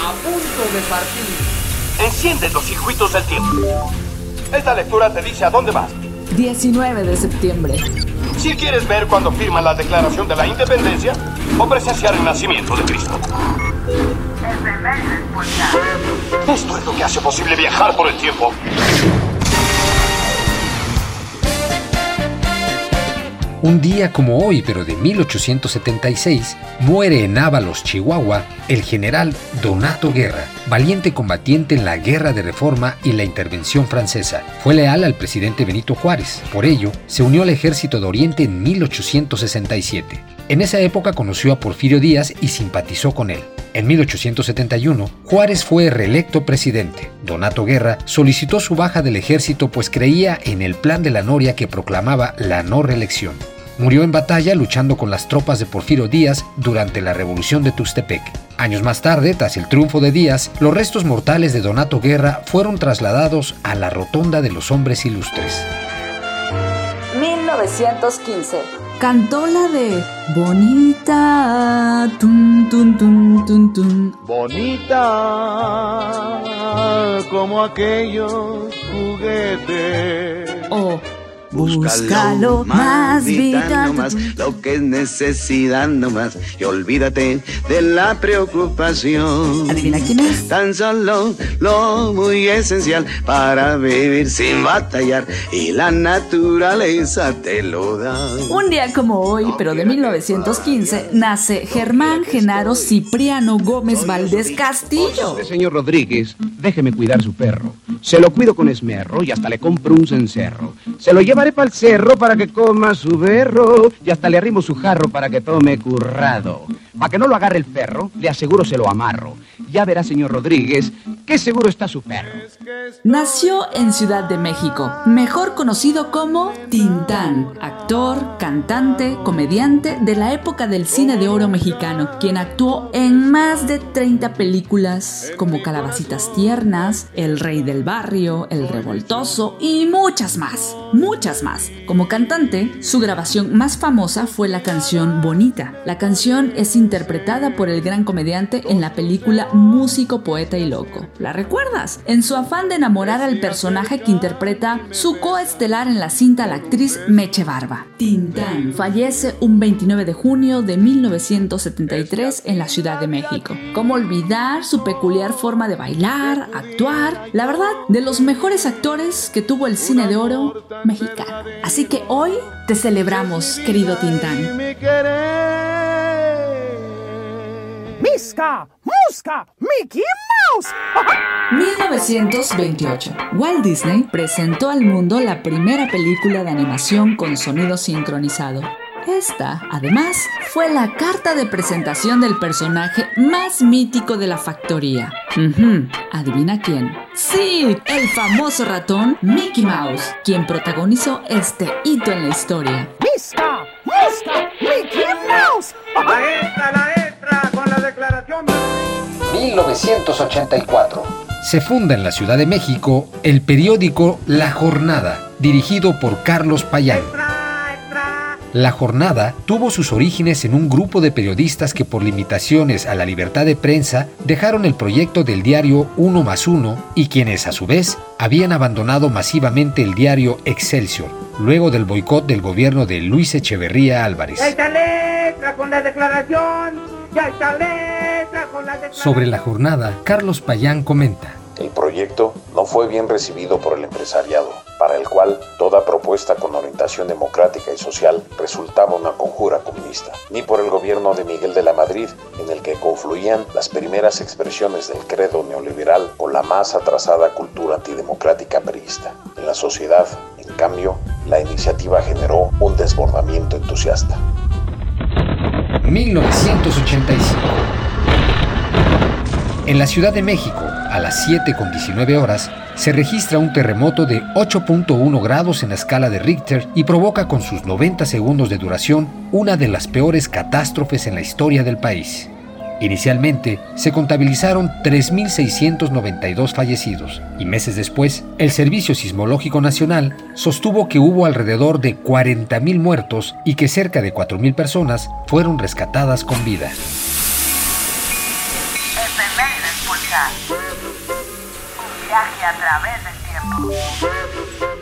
a punto de partir. Enciende los circuitos del tiempo. Esta lectura te dice a dónde vas. 19 de septiembre. Si quieres ver cuando firman la Declaración de la Independencia o presenciar el nacimiento de Cristo. Esto es lo que hace posible viajar por el tiempo. Un día como hoy, pero de 1876, muere en Ábalos, Chihuahua, el general Donato Guerra, valiente combatiente en la Guerra de Reforma y la intervención francesa. Fue leal al presidente Benito Juárez. Por ello, se unió al ejército de Oriente en 1867. En esa época conoció a Porfirio Díaz y simpatizó con él. En 1871, Juárez fue reelecto presidente. Donato Guerra solicitó su baja del ejército pues creía en el plan de la Noria que proclamaba la no reelección. Murió en batalla luchando con las tropas de Porfirio Díaz durante la Revolución de Tuxtepec. Años más tarde, tras el triunfo de Díaz, los restos mortales de Donato Guerra fueron trasladados a la Rotonda de los Hombres Ilustres. 1915. Cantó la de Bonita, tun, tun, tun, tun, tun. Bonita como aquellos juguetes. O Búscalo más, vida, no más, lo que es necesidad no más. Y olvídate de la preocupación. Adivina quién es. Tan solo lo muy esencial para vivir sin batallar. Y la naturaleza te lo da. Un día como hoy, pero de 1915, nace Germán Genaro Cipriano Gómez Valdés Castillo. Señor Rodríguez, déjeme cuidar su perro. Se lo cuido con esmerro y hasta le compro un cencerro. Se lo llevaré el cerro para que coma su berro y hasta le arrimo su jarro para que tome currado. Para que no lo agarre el perro, le aseguro se lo amarro. Ya verá, señor Rodríguez, qué seguro está su perro. Nació en Ciudad de México, mejor conocido como Tintán, actor, cantante, comediante de la época del cine de oro mexicano, quien actuó en más de 30 películas como Calabacitas Tiernas, El Rey del Barrio, El Revoltoso y muchas más, muchas más. Como cantante, su grabación más famosa fue la canción Bonita. La canción es interpretada por el gran comediante en la película Músico, Poeta y Loco. ¿La recuerdas? En su afán de enamorar al personaje que interpreta su coestelar en la cinta la actriz Meche Barba. Tintán fallece un 29 de junio de 1973 en la Ciudad de México. ¿Cómo olvidar su peculiar forma de bailar, actuar? La verdad, de los mejores actores que tuvo el cine de oro mexicano. Así que hoy te celebramos, querido Tintán. ¡Misca! ¡Musca! ¡Mickey Mouse! 1928. Walt Disney presentó al mundo la primera película de animación con sonido sincronizado. Esta, además, fue la carta de presentación del personaje más mítico de la factoría. ¿Adivina quién? Sí, el famoso ratón Mickey Mouse, quien protagonizó este hito en la historia. ¡Misca! ¡Musca! ¡Mickey Mouse! 1984. Se funda en la Ciudad de México el periódico La Jornada, dirigido por Carlos Payán. La jornada tuvo sus orígenes en un grupo de periodistas que por limitaciones a la libertad de prensa dejaron el proyecto del diario Uno más Uno y quienes a su vez habían abandonado masivamente el diario Excelsior, luego del boicot del gobierno de Luis Echeverría Álvarez. Ya está letra con la declaración. Ya está letra. Sobre la jornada, Carlos Payán comenta. El proyecto no fue bien recibido por el empresariado, para el cual toda propuesta con orientación democrática y social resultaba una conjura comunista, ni por el gobierno de Miguel de la Madrid, en el que confluían las primeras expresiones del credo neoliberal con la más atrasada cultura antidemocrática priista. En la sociedad, en cambio, la iniciativa generó un desbordamiento entusiasta. 1985. En la Ciudad de México, a las 7 con 19 horas, se registra un terremoto de 8.1 grados en la escala de Richter y provoca con sus 90 segundos de duración una de las peores catástrofes en la historia del país. Inicialmente se contabilizaron 3.692 fallecidos y meses después el Servicio Sismológico Nacional sostuvo que hubo alrededor de 40.000 muertos y que cerca de 4.000 personas fueron rescatadas con vida. Un viaje a través del tiempo.